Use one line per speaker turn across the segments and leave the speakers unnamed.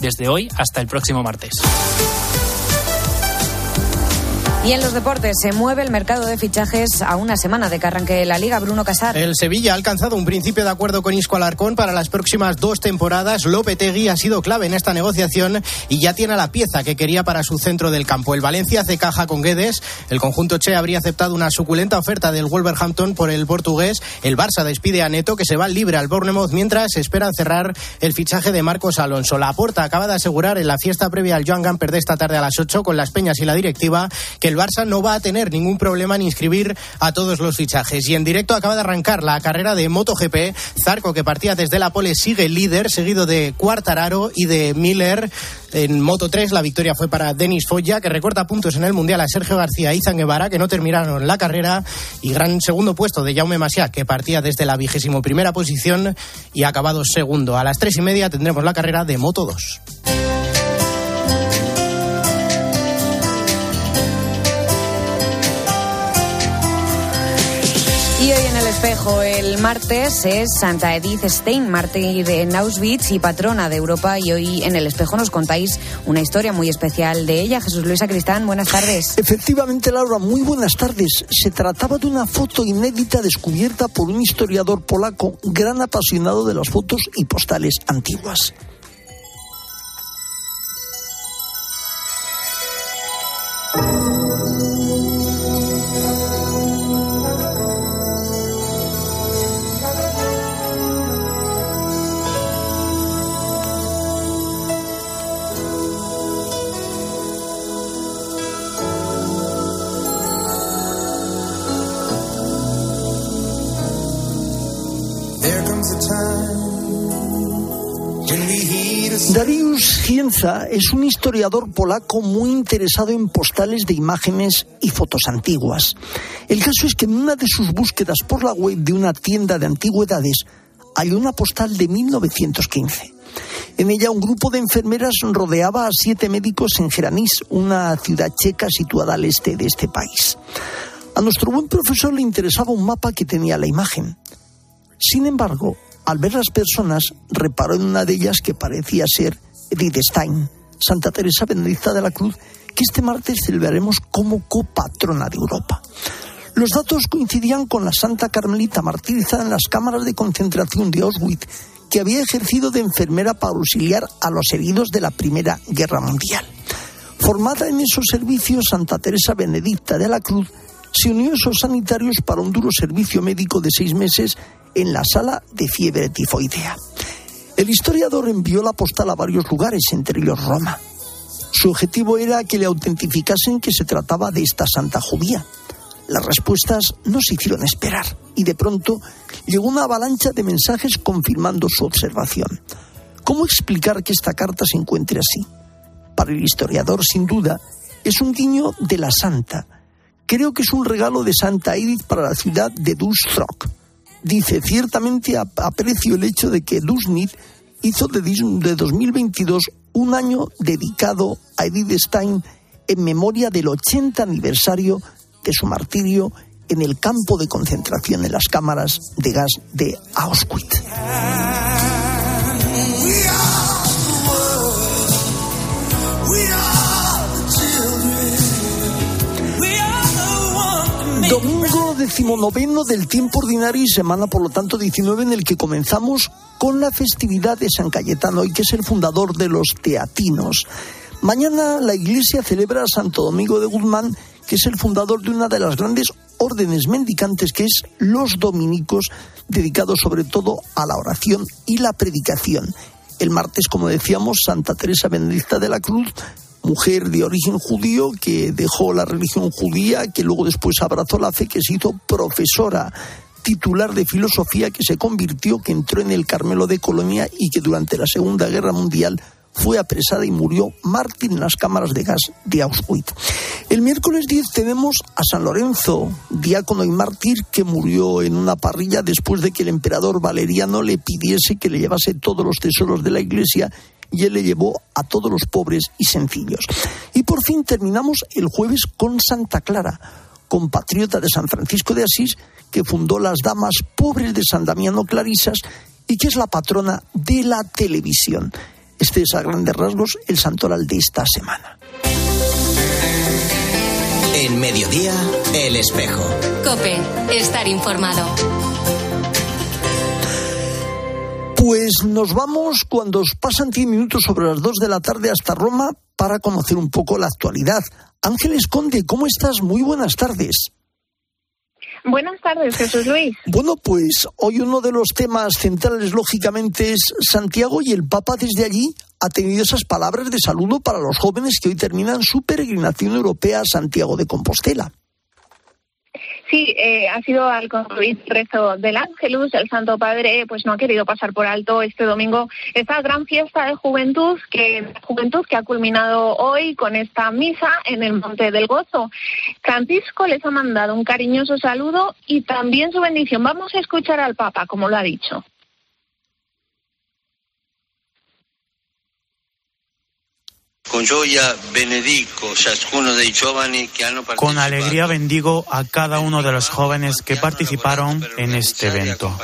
desde hoy hasta el próximo martes.
Y en los deportes se mueve el mercado de fichajes a una semana de que arranque la liga. Bruno Casar.
El Sevilla ha alcanzado un principio de acuerdo con Isco Alarcón para las próximas dos temporadas. Lopetegui ha sido clave en esta negociación y ya tiene la pieza que quería para su centro del campo. El Valencia hace caja con Guedes. El conjunto Che habría aceptado una suculenta oferta del Wolverhampton por el portugués. El Barça despide a Neto que se va libre al Bournemouth mientras esperan cerrar el fichaje de Marcos Alonso. La Porta acaba de asegurar en la fiesta previa al Joan Gamper de esta tarde a las 8 con las Peñas y la directiva que el Barça no va a tener ningún problema en inscribir a todos los fichajes. Y en directo acaba de arrancar la carrera de MotoGP. Zarco, que partía desde la pole, sigue líder, seguido de Cuartararo y de Miller. En Moto 3 la victoria fue para Denis Foya, que recorta puntos en el Mundial a Sergio García y Izan Guevara, que no terminaron la carrera. Y gran segundo puesto de Jaume Masia, que partía desde la vigésimo primera posición y ha acabado segundo. A las tres y media tendremos la carrera de Moto 2.
Espejo, el martes, es Santa Edith Stein, mártir de Auschwitz y patrona de Europa. Y hoy en el espejo nos contáis una historia muy especial de ella. Jesús Luis Cristán, buenas tardes.
Efectivamente, Laura, muy buenas tardes. Se trataba de una foto inédita descubierta por un historiador polaco, gran apasionado de las fotos y postales antiguas. Es un historiador polaco muy interesado en postales de imágenes y fotos antiguas. El caso es que en una de sus búsquedas por la web de una tienda de antigüedades halló una postal de 1915. En ella un grupo de enfermeras rodeaba a siete médicos en Geranis, una ciudad checa situada al este de este país. A nuestro buen profesor le interesaba un mapa que tenía la imagen. Sin embargo, al ver las personas, reparó en una de ellas que parecía ser Edith Stein, Santa Teresa Benedicta de la Cruz, que este martes celebraremos como copatrona de Europa. Los datos coincidían con la Santa Carmelita martirizada en las cámaras de concentración de Auschwitz, que había ejercido de enfermera para auxiliar a los heridos de la Primera Guerra Mundial. Formada en esos servicios, Santa Teresa Benedicta de la Cruz se unió a esos sanitarios para un duro servicio médico de seis meses en la sala de fiebre tifoidea. El historiador envió la postal a varios lugares, entre ellos Roma. Su objetivo era que le autentificasen que se trataba de esta santa judía. Las respuestas no se hicieron esperar y de pronto llegó una avalancha de mensajes confirmando su observación. ¿Cómo explicar que esta carta se encuentre así? Para el historiador, sin duda, es un guiño de la santa. Creo que es un regalo de Santa Edith para la ciudad de Dustrock dice, ciertamente aprecio el hecho de que Dusnit hizo de, de 2022 un año dedicado a Edith Stein en memoria del 80 aniversario de su martirio en el campo de concentración en las cámaras de gas de Auschwitz. Domingo decimonoveno del tiempo ordinario y semana, por lo tanto, 19 en el que comenzamos con la festividad de San Cayetano y que es el fundador de los teatinos. Mañana la iglesia celebra a Santo Domingo de Guzmán, que es el fundador de una de las grandes órdenes mendicantes, que es los dominicos, dedicados sobre todo a la oración y la predicación. El martes, como decíamos, Santa Teresa Benedicta de la Cruz mujer de origen judío que dejó la religión judía, que luego después abrazó la fe, que se hizo profesora titular de filosofía, que se convirtió, que entró en el Carmelo de Colonia y que durante la Segunda Guerra Mundial fue apresada y murió mártir en las cámaras de gas de Auschwitz. El miércoles 10 tenemos a San Lorenzo, diácono y mártir que murió en una parrilla después de que el emperador Valeriano le pidiese que le llevase todos los tesoros de la iglesia y él le llevó a todos los pobres y sencillos. Y por fin terminamos el jueves con Santa Clara, compatriota de San Francisco de Asís, que fundó las Damas Pobres de San Damiano Clarisas y que es la patrona de la televisión. Este es a grandes rasgos el santoral de esta semana.
En mediodía, el espejo.
Cope, estar informado.
Pues nos vamos cuando os pasan 10 minutos sobre las 2 de la tarde hasta Roma para conocer un poco la actualidad. Ángeles Conde, ¿cómo estás? Muy buenas tardes.
Buenas tardes, Jesús Luis.
Bueno, pues hoy uno de los temas centrales, lógicamente, es Santiago y el Papa desde allí ha tenido esas palabras de saludo para los jóvenes que hoy terminan su peregrinación europea a Santiago de Compostela.
Sí, eh, ha sido al concluir el rezo del Ángelus, el Santo Padre pues no ha querido pasar por alto este domingo esta gran fiesta de juventud que juventud que ha culminado hoy con esta misa en el Monte del Gozo. Francisco les ha mandado un cariñoso saludo y también su bendición. Vamos a escuchar al Papa, como lo ha dicho.
Con alegría bendigo a cada uno de los jóvenes que participaron en este evento.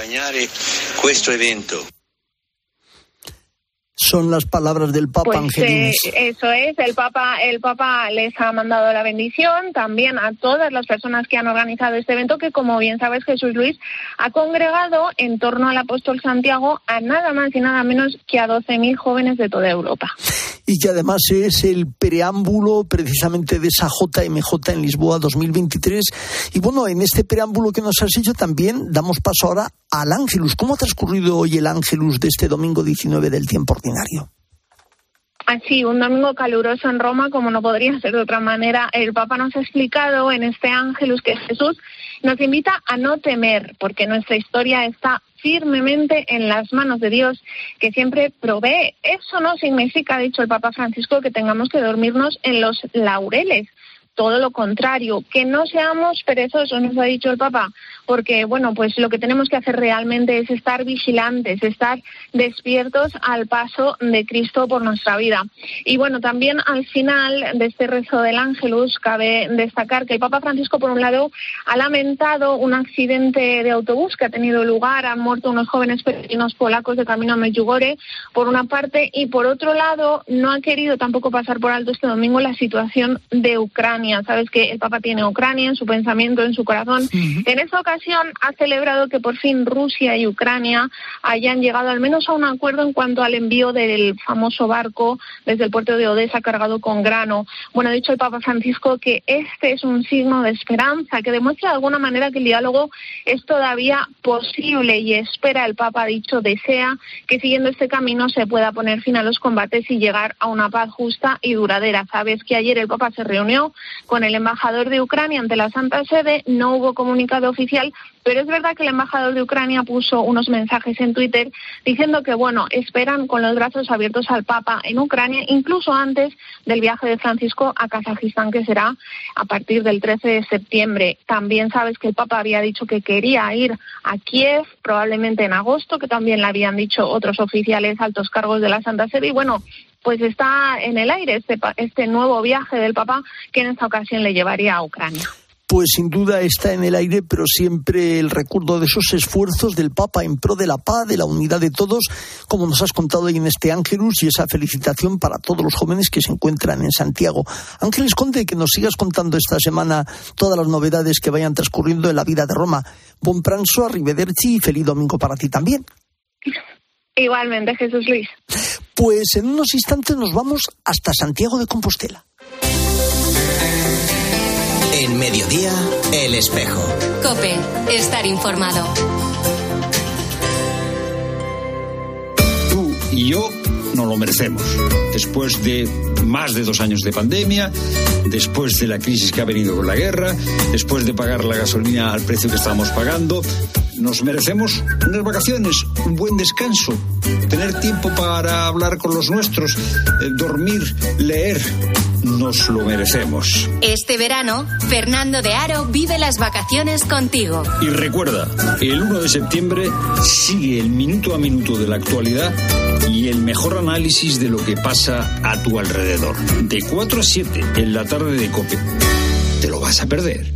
son las palabras del Papa
pues, eh, eso es, el Papa, el Papa les ha mandado la bendición también a todas las personas que han organizado este evento, que como bien sabes Jesús Luis ha congregado en torno al apóstol Santiago a nada más y nada menos que a 12.000 jóvenes de toda Europa.
Y que además es el preámbulo precisamente de esa JMJ en Lisboa 2023. Y bueno, en este preámbulo que nos has hecho también damos paso ahora al Ángelus. ¿Cómo ha transcurrido hoy el Ángelus de este domingo 19 del tiempo ordinario?
Así, un domingo caluroso en Roma, como no podría ser de otra manera. El Papa nos ha explicado en este Ángelus que Jesús nos invita a no temer, porque nuestra historia está firmemente en las manos de Dios, que siempre provee. Eso no significa, ha dicho el Papa Francisco, que tengamos que dormirnos en los laureles todo lo contrario, que no seamos perezosos, nos ha dicho el Papa, porque bueno, pues lo que tenemos que hacer realmente es estar vigilantes, estar despiertos al paso de Cristo por nuestra vida. Y bueno, también al final de este rezo del Ángelus cabe destacar que el Papa Francisco, por un lado, ha lamentado un accidente de autobús que ha tenido lugar, han muerto unos jóvenes polacos de camino a Medjugorje, por una parte, y por otro lado, no ha querido tampoco pasar por alto este domingo la situación de Ucrania Sabes que el Papa tiene Ucrania en su pensamiento, en su corazón. En esta ocasión ha celebrado que por fin Rusia y Ucrania hayan llegado al menos a un acuerdo en cuanto al envío del famoso barco desde el puerto de Odessa cargado con grano. Bueno, ha dicho el Papa Francisco que este es un signo de esperanza, que demuestra de alguna manera que el diálogo es todavía posible y espera, el Papa ha dicho, desea que siguiendo este camino se pueda poner fin a los combates y llegar a una paz justa y duradera. Sabes que ayer el Papa se reunió con el embajador de Ucrania ante la Santa Sede. No hubo comunicado oficial, pero es verdad que el embajador de Ucrania puso unos mensajes en Twitter diciendo que, bueno, esperan con los brazos abiertos al Papa en Ucrania, incluso antes del viaje de Francisco a Kazajistán, que será a partir del 13 de septiembre. También sabes que el Papa había dicho que quería ir a Kiev, probablemente en agosto, que también le habían dicho otros oficiales altos cargos de la Santa Sede. Y bueno, pues está en el aire este, este nuevo viaje del Papa que en esta ocasión le llevaría a Ucrania
pues sin duda está en el aire, pero siempre el recuerdo de esos esfuerzos del Papa en pro de la paz, de la unidad de todos, como nos has contado hoy en este Ángelus, y esa felicitación para todos los jóvenes que se encuentran en Santiago. Ángeles Conde, que nos sigas contando esta semana todas las novedades que vayan transcurriendo en la vida de Roma. Bon pranzo, arrivederci y feliz domingo para ti también.
Igualmente, Jesús Luis.
Pues en unos instantes nos vamos hasta Santiago de Compostela.
En mediodía, el espejo.
Cope, estar informado.
Tú y yo no lo merecemos. Después de más de dos años de pandemia, después de la crisis que ha venido con la guerra, después de pagar la gasolina al precio que estamos pagando, nos merecemos unas vacaciones, un buen descanso, tener tiempo para hablar con los nuestros, eh, dormir, leer. Nos lo merecemos.
Este verano, Fernando de Aro vive las vacaciones contigo.
Y recuerda, el 1 de septiembre sigue el minuto a minuto de la actualidad y el mejor análisis de lo que pasa a tu alrededor. De 4 a 7 en la tarde de COPE. ¿Te lo vas a perder?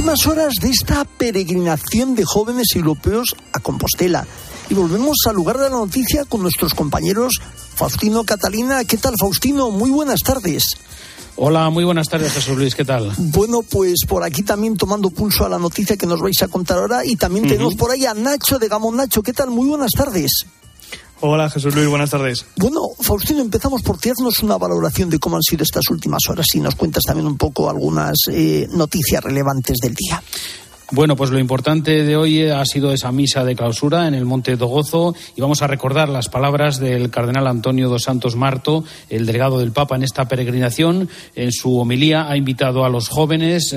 Últimas horas de esta peregrinación de jóvenes europeos a Compostela. Y volvemos al lugar de la noticia con nuestros compañeros Faustino Catalina. ¿Qué tal, Faustino? Muy buenas tardes.
Hola, muy buenas tardes, Jesús Luis, ¿qué tal?
Bueno, pues por aquí también tomando pulso a la noticia que nos vais a contar ahora y también tenemos por ahí a Nacho de Gamón. Nacho, ¿qué tal? Muy buenas tardes.
Hola Jesús Luis, buenas tardes.
Bueno, Faustino, empezamos por tirarnos una valoración de cómo han sido estas últimas horas y nos cuentas también un poco algunas eh, noticias relevantes del día.
Bueno, pues lo importante de hoy ha sido esa misa de clausura en el Monte Dogozo y vamos a recordar las palabras del cardenal Antonio dos Santos Marto, el delegado del Papa en esta peregrinación. En su homilía ha invitado a los jóvenes,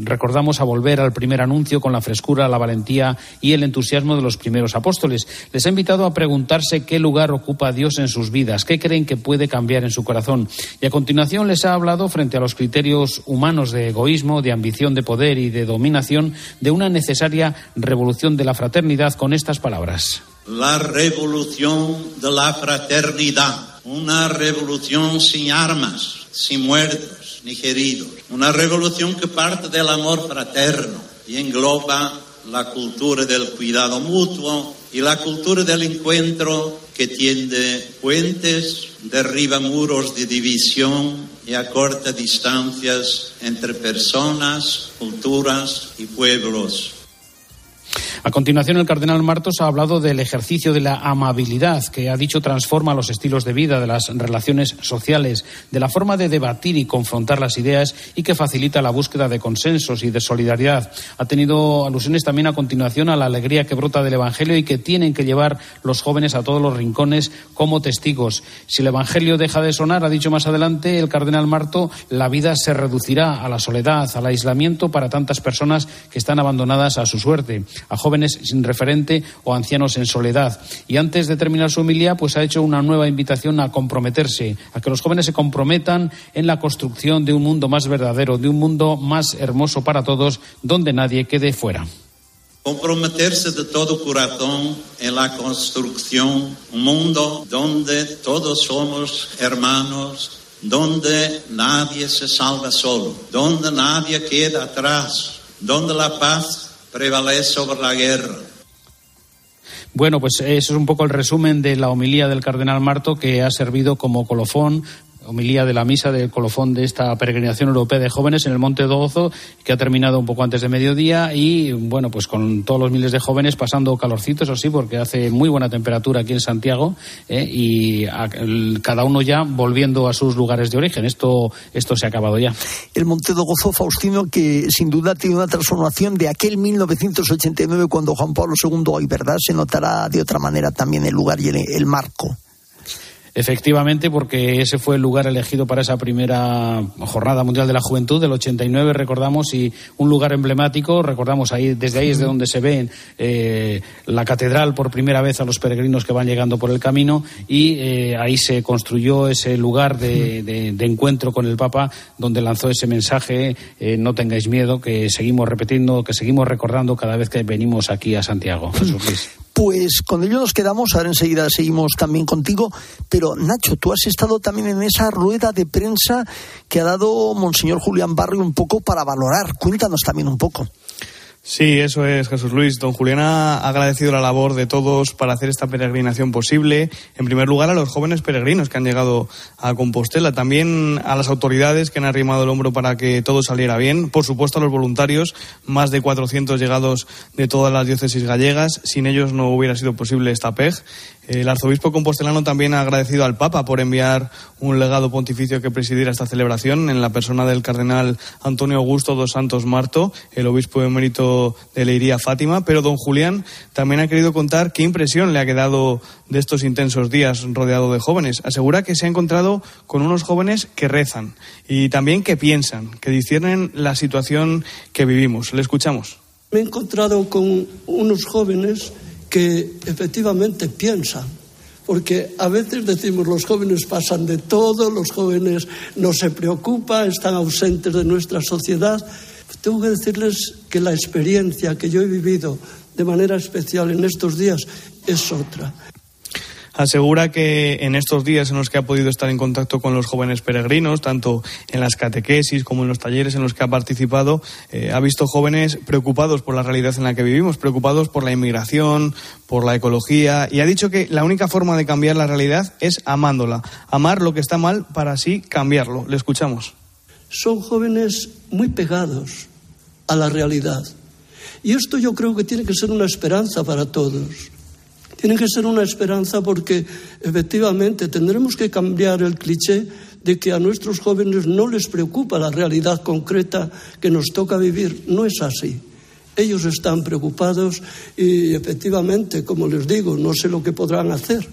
recordamos, a volver al primer anuncio con la frescura, la valentía y el entusiasmo de los primeros apóstoles. Les ha invitado a preguntarse qué lugar ocupa Dios en sus vidas, qué creen que puede cambiar en su corazón. Y a continuación les ha hablado frente a los criterios humanos de egoísmo, de ambición de poder y de dominación de una necesaria revolución de la fraternidad con estas palabras.
La revolución de la fraternidad, una revolución sin armas, sin muertos ni heridos, una revolución que parte del amor fraterno y engloba la cultura del cuidado mutuo y la cultura del encuentro que tiende puentes, derriba muros de división y acorta distancias entre personas, culturas y pueblos.
A continuación, el cardenal Martos ha hablado del ejercicio de la amabilidad, que ha dicho transforma los estilos de vida, de las relaciones sociales, de la forma de debatir y confrontar las ideas y que facilita la búsqueda de consensos y de solidaridad. Ha tenido alusiones también a continuación a la alegría que brota del Evangelio y que tienen que llevar los jóvenes a todos los rincones como testigos. Si el Evangelio deja de sonar, ha dicho más adelante el cardenal Marto, la vida se reducirá a la soledad, al aislamiento para tantas personas que están abandonadas a su suerte, a jóvenes sin referente o ancianos en soledad. Y antes de terminar su humildad pues ha hecho una nueva invitación a comprometerse, a que los jóvenes se comprometan en la construcción de un mundo más verdadero, de un mundo más hermoso para todos, donde nadie quede fuera.
Comprometerse de todo corazón en la construcción, un mundo donde todos somos hermanos, donde nadie se salva solo, donde nadie queda atrás, donde la paz prevalece sobre la guerra.
Bueno, pues eso es un poco el resumen de la homilía del cardenal Marto que ha servido como colofón homilía de la misa del colofón de esta peregrinación europea de jóvenes en el Monte Dozo, que ha terminado un poco antes de mediodía y, bueno, pues con todos los miles de jóvenes pasando calorcitos, o sí, porque hace muy buena temperatura aquí en Santiago ¿eh? y cada uno ya volviendo a sus lugares de origen. Esto, esto se ha acabado ya.
El Monte Dogozo, Faustino, que sin duda tiene una transformación de aquel 1989 cuando Juan Pablo II hoy, ¿verdad? Se notará de otra manera también el lugar y el marco.
Efectivamente, porque ese fue el lugar elegido para esa primera Jornada Mundial de la Juventud del 89, recordamos, y un lugar emblemático, recordamos ahí, desde ahí es de donde se ve eh, la catedral por primera vez a los peregrinos que van llegando por el camino, y eh, ahí se construyó ese lugar de, encuentro con el Papa, donde lanzó ese mensaje, eh, no tengáis miedo, que seguimos repitiendo, que seguimos recordando cada vez que venimos aquí a Santiago. Jesús Luis.
Pues con ello nos quedamos, ahora enseguida seguimos también contigo, pero Nacho, tú has estado también en esa rueda de prensa que ha dado Monseñor Julián Barrio un poco para valorar. Cuéntanos también un poco.
Sí, eso es, Jesús Luis. Don Julián ha agradecido la labor de todos para hacer esta peregrinación posible. En primer lugar, a los jóvenes peregrinos que han llegado a Compostela, también a las autoridades que han arrimado el hombro para que todo saliera bien, por supuesto a los voluntarios, más de 400 llegados de todas las diócesis gallegas. Sin ellos no hubiera sido posible esta PEG. El arzobispo compostelano también ha agradecido al Papa por enviar un legado pontificio que presidiera esta celebración en la persona del cardenal Antonio Augusto dos Santos Marto, el obispo emérito de Leiría Fátima. Pero don Julián también ha querido contar qué impresión le ha quedado de estos intensos días rodeado de jóvenes. Asegura que se ha encontrado con unos jóvenes que rezan y también que piensan, que disciernen la situación que vivimos. Le escuchamos.
Me he encontrado con unos jóvenes que efectivamente piensan. Porque a veces decimos los jóvenes pasan de todo, los jóvenes no se preocupan, están ausentes de nuestra sociedad. Tengo que decirles que la experiencia que yo he vivido de manera especial en estos días es otra
asegura que en estos días en los que ha podido estar en contacto con los jóvenes peregrinos, tanto en las catequesis como en los talleres en los que ha participado, eh, ha visto jóvenes preocupados por la realidad en la que vivimos, preocupados por la inmigración, por la ecología, y ha dicho que la única forma de cambiar la realidad es amándola, amar lo que está mal para así cambiarlo. Le escuchamos.
Son jóvenes muy pegados a la realidad. Y esto yo creo que tiene que ser una esperanza para todos tiene que ser una esperanza porque efectivamente tendremos que cambiar el cliché de que a nuestros jóvenes no les preocupa la realidad concreta que nos toca vivir. No es así. Ellos están preocupados y efectivamente, como les digo, no sé lo que podrán hacer,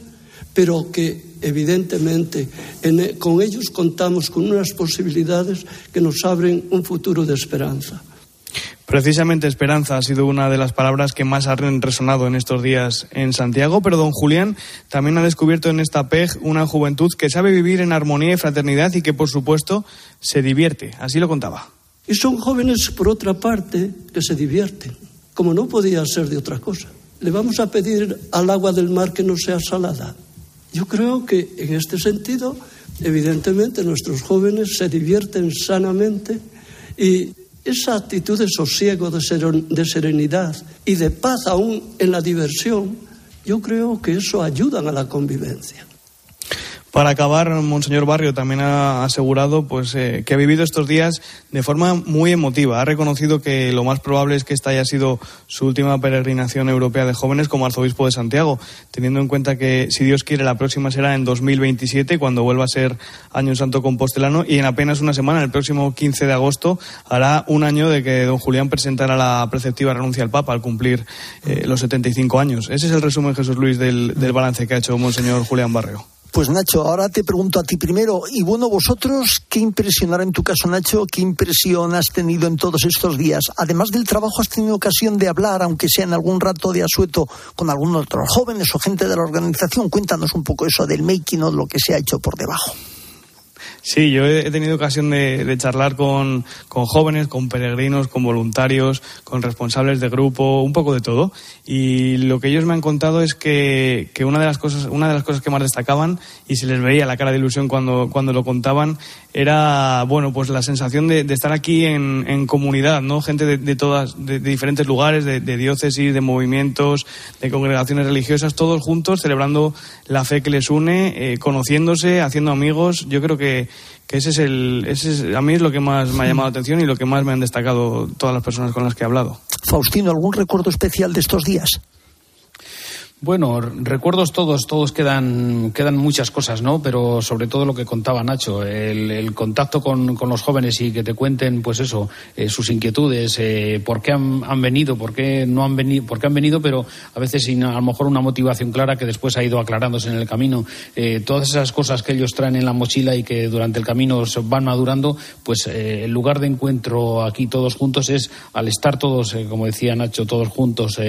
pero que evidentemente e, con ellos contamos con unas posibilidades que nos abren un futuro de esperanza.
Precisamente esperanza ha sido una de las palabras que más han resonado en estos días en Santiago, pero don Julián también ha descubierto en esta PEG una juventud que sabe vivir en armonía y fraternidad y que, por supuesto, se divierte. Así lo contaba.
Y son jóvenes, por otra parte, que se divierten, como no podía ser de otra cosa. Le vamos a pedir al agua del mar que no sea salada. Yo creo que en este sentido, evidentemente, nuestros jóvenes se divierten sanamente y esa actitud de sosiego, de serenidad y de paz aún en la diversión, yo creo que eso ayuda a la convivencia.
Para acabar, Monseñor Barrio también ha asegurado pues, eh, que ha vivido estos días de forma muy emotiva. Ha reconocido que lo más probable es que esta haya sido su última peregrinación europea de jóvenes como arzobispo de Santiago, teniendo en cuenta que, si Dios quiere, la próxima será en 2027, cuando vuelva a ser Año Santo Compostelano, y en apenas una semana, el próximo 15 de agosto, hará un año de que don Julián presentara la preceptiva renuncia al Papa al cumplir eh, los 75 años. Ese es el resumen, Jesús Luis, del, del balance que ha hecho Monseñor Julián Barrio.
Pues Nacho, ahora te pregunto a ti primero, y bueno, vosotros, ¿qué impresión ahora en tu caso, Nacho? ¿Qué impresión has tenido en todos estos días? Además del trabajo, ¿has tenido ocasión de hablar, aunque sea en algún rato de asueto, con algunos otros jóvenes o gente de la organización? Cuéntanos un poco eso del making of lo que se ha hecho por debajo.
Sí, yo he tenido ocasión de, charlar con, jóvenes, con peregrinos, con voluntarios, con responsables de grupo, un poco de todo. Y lo que ellos me han contado es que, una, de las cosas, una de las cosas que más destacaban, y se les veía la cara de ilusión cuando, cuando lo contaban, era bueno pues la sensación de, estar aquí en, comunidad, ¿no? Gente de, todas, de, diferentes lugares, de, diócesis, de movimientos, de congregaciones religiosas, todos juntos celebrando la fe que les une, eh, conociéndose, haciendo amigos. Yo creo que, que ese es el, ese a mí es lo que más me ha llamado la atención y lo que más me han destacado todas las personas con las que he hablado.
Faustino, ¿algún recuerdo especial de estos días?
Bueno, recuerdos todos, todos quedan, quedan muchas cosas, ¿no? Pero sobre todo lo que contaba Nacho, el, contacto con, los jóvenes y que te cuenten, pues eso, eh, sus inquietudes, eh, por qué han, venido, por qué no han venido, por qué han venido, pero a veces sin a lo mejor una motivación clara que después ha ido aclarándose en el camino. Eh, todas esas cosas que ellos traen en la mochila y que durante el camino se van madurando, pues el lugar de encuentro aquí todos juntos es al estar todos, como decía Nacho, todos juntos,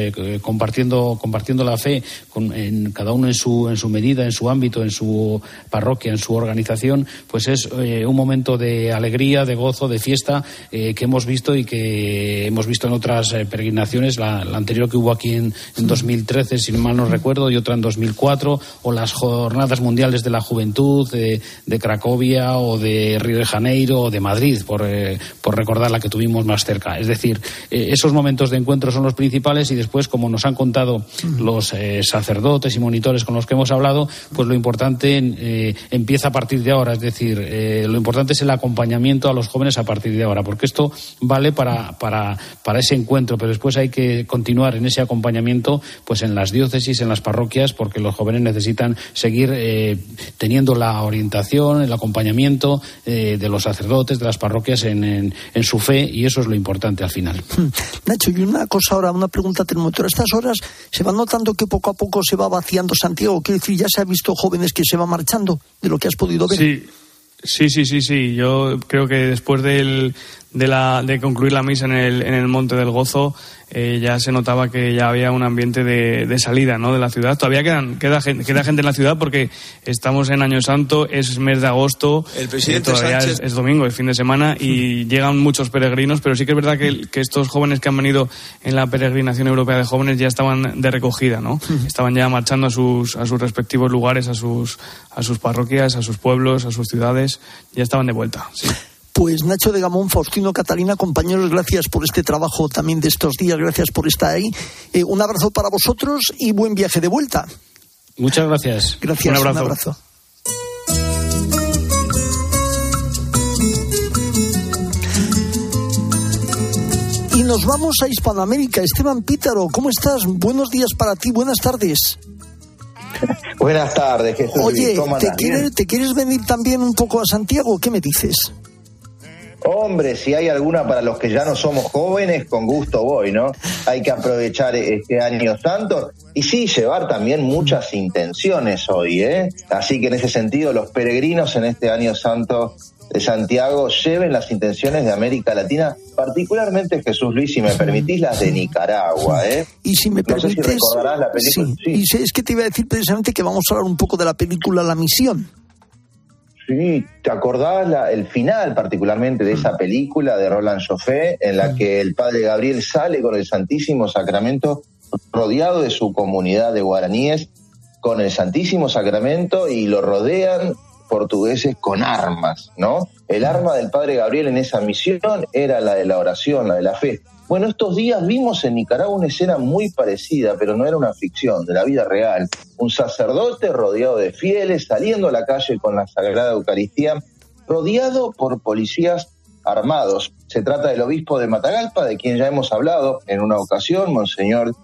compartiendo, compartiendo la fe con, en, cada uno en su, en su medida, en su ámbito, en su parroquia, en su organización, pues es eh, un momento de alegría, de gozo, de fiesta eh, que hemos visto y que hemos visto en otras eh, peregrinaciones, la, anterior que hubo aquí en, en 2013, si mal no recuerdo, y otra en 2004, o las jornadas mundiales de la juventud de, de Cracovia o de Río de Janeiro o de Madrid, por, por recordar la que tuvimos más cerca. Es decir, esos momentos de encuentro son los principales y después, como nos han contado los sacerdotes y monitores con los que hemos hablado, pues lo importante eh, empieza a partir de ahora. Es decir, eh, lo importante es el acompañamiento a los jóvenes a partir de ahora, porque esto vale para, para, para ese encuentro, pero después hay que continuar en ese acompañamiento pues en las diócesis, en las parroquias, porque los jóvenes necesitan seguir eh, teniendo la orientación, el acompañamiento de los sacerdotes, de las parroquias en, en, su fe, y eso es lo importante al final.
Hmm. Nacho, y una cosa ahora, una pregunta termotor. A estas horas se va notando que poco a poco se va vaciando Santiago. Quiero decir, ya se ha visto jóvenes que se van marchando, de lo que has podido ver.
Sí. Sí, sí, sí, sí. Yo creo que después del, de, la, de concluir la misa en el, en el Monte del Gozo, eh, ya se notaba que ya había un ambiente de, de, salida ¿no? de la ciudad. Todavía quedan, queda, gente, queda gente en la ciudad porque estamos en Año Santo, es mes de agosto,
el presidente
eh, todavía
Sánchez...
es, es, domingo, es fin de semana y llegan muchos peregrinos, pero sí que es verdad que, que, estos jóvenes que han venido en la peregrinación europea de jóvenes ya estaban de recogida, ¿no? Estaban ya marchando a sus, a sus respectivos lugares, a sus, a sus parroquias, a sus pueblos, a sus ciudades, ya estaban de vuelta. Sí.
Pues Nacho de Gamón, Faustino Catalina, compañeros, gracias por este trabajo también de estos días, gracias por estar ahí. Eh, un abrazo para vosotros y buen viaje de vuelta.
Muchas gracias.
Gracias.
Un abrazo.
Un abrazo. Y nos vamos a Hispanoamérica. Esteban Pítaro, ¿cómo estás? Buenos días para ti, buenas tardes.
Buenas tardes, Jesús.
Oye, ¿te quieres, ¿te quieres venir también un poco a Santiago? ¿Qué me dices?
Hombre, si hay alguna para los que ya no somos jóvenes, con gusto voy, ¿no? Hay que aprovechar este año santo y sí, llevar también muchas intenciones hoy, ¿eh? Así que en ese sentido, los peregrinos en este año santo de Santiago lleven las intenciones de América Latina, particularmente Jesús Luis, si me permitís, las de Nicaragua, ¿eh?
Y si me
no sé si
permites,
recordarás la película.
sí. Y sé- es que te iba a decir precisamente que vamos a hablar un poco de la película La Misión.
Sí, ¿te acordás la- el final particularmente de esa película de Roland Joffé en la que el padre Gabriel sale con el Santísimo Sacramento rodeado de su comunidad de guaraníes con el Santísimo Sacramento y lo rodean portugueses con armas, ¿no? El arma del padre Gabriel en esa misión era la de la oración, la de la fe. Bueno, estos días vimos en Nicaragua una escena muy parecida, pero no era una ficción, de la vida real. Un sacerdote rodeado de fieles, saliendo a la calle con la Sagrada Eucaristía, rodeado por policías armados. Se trata del obispo de Matagalpa, de quien ya hemos hablado en una ocasión, Monseñor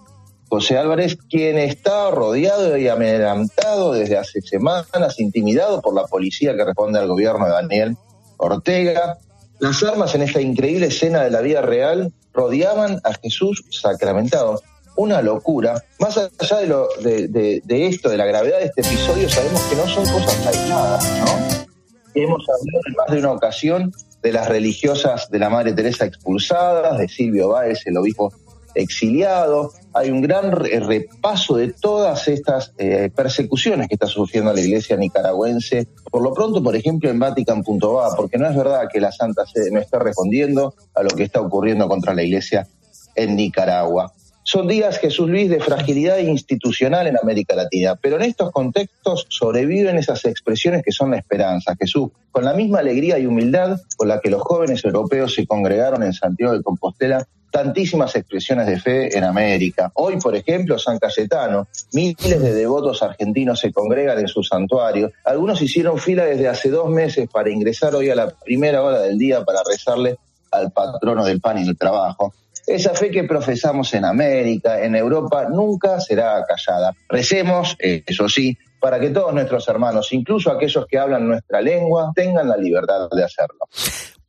José Álvarez, quien está rodeado y amedrentado desde hace semanas, intimidado por la policía que responde al gobierno de Daniel Ortega. Las armas en esta increíble escena de la vida real rodeaban a Jesús sacramentado. Una locura. Más allá de, lo, de, de- de esto, de la gravedad de este episodio, sabemos que no son cosas aisladas, ¿no? Hemos hablado en más de una ocasión de las religiosas de la Madre Teresa expulsadas, de Silvio Báez, el obispo exiliado. Hay un gran re- repaso de todas estas eh, persecuciones que está sufriendo la iglesia nicaragüense. Por lo pronto, por ejemplo, en Vatican.va, porque no es verdad que la Santa Sede no esté respondiendo a lo que está ocurriendo contra la iglesia en Nicaragua. Son días, Jesús Luis, de fragilidad institucional en América Latina, pero en estos contextos sobreviven esas expresiones que son la esperanza, Jesús, con la misma alegría y humildad con la que los jóvenes europeos se congregaron en Santiago de Compostela, tantísimas expresiones de fe en América. Hoy, por ejemplo, San Cayetano, miles de devotos argentinos se congregan en su santuario. Algunos hicieron fila desde hace dos meses para ingresar hoy a la primera hora del día para rezarle al patrono del pan y del trabajo. Esa fe que profesamos en América, en Europa, nunca será callada. Recemos, eso sí, para que todos nuestros hermanos, incluso aquellos que hablan nuestra lengua, tengan la libertad de hacerlo.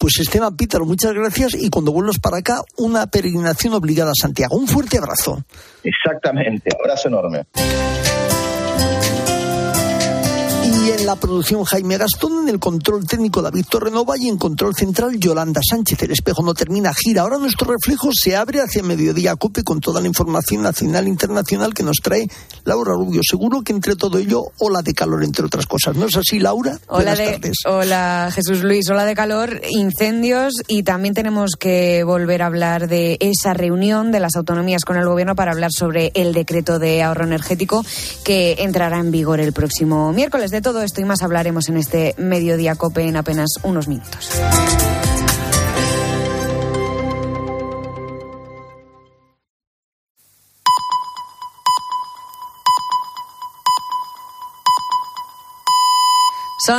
Pues Esteban Pítaro, muchas gracias y cuando vuelvas para acá, una peregrinación obligada a Santiago. Un fuerte abrazo.
Exactamente, abrazo enorme.
La producción Jaime Gastón, en el control técnico David Torrenova y en control central Yolanda Sánchez. El espejo no termina, gira. Ahora nuestro reflejo se abre hacia mediodía cope con toda la información nacional e internacional que nos trae Laura Rubio. Seguro que entre todo ello, ola de calor, entre otras cosas. ¿No es así, Laura?
Hola, de, hola Jesús Luis, ola de calor, incendios y también tenemos que volver a hablar de esa reunión de las autonomías con el gobierno para hablar sobre el decreto de ahorro energético que entrará en vigor el próximo miércoles. De todo esto y más hablaremos en este mediodía cope en apenas unos minutos.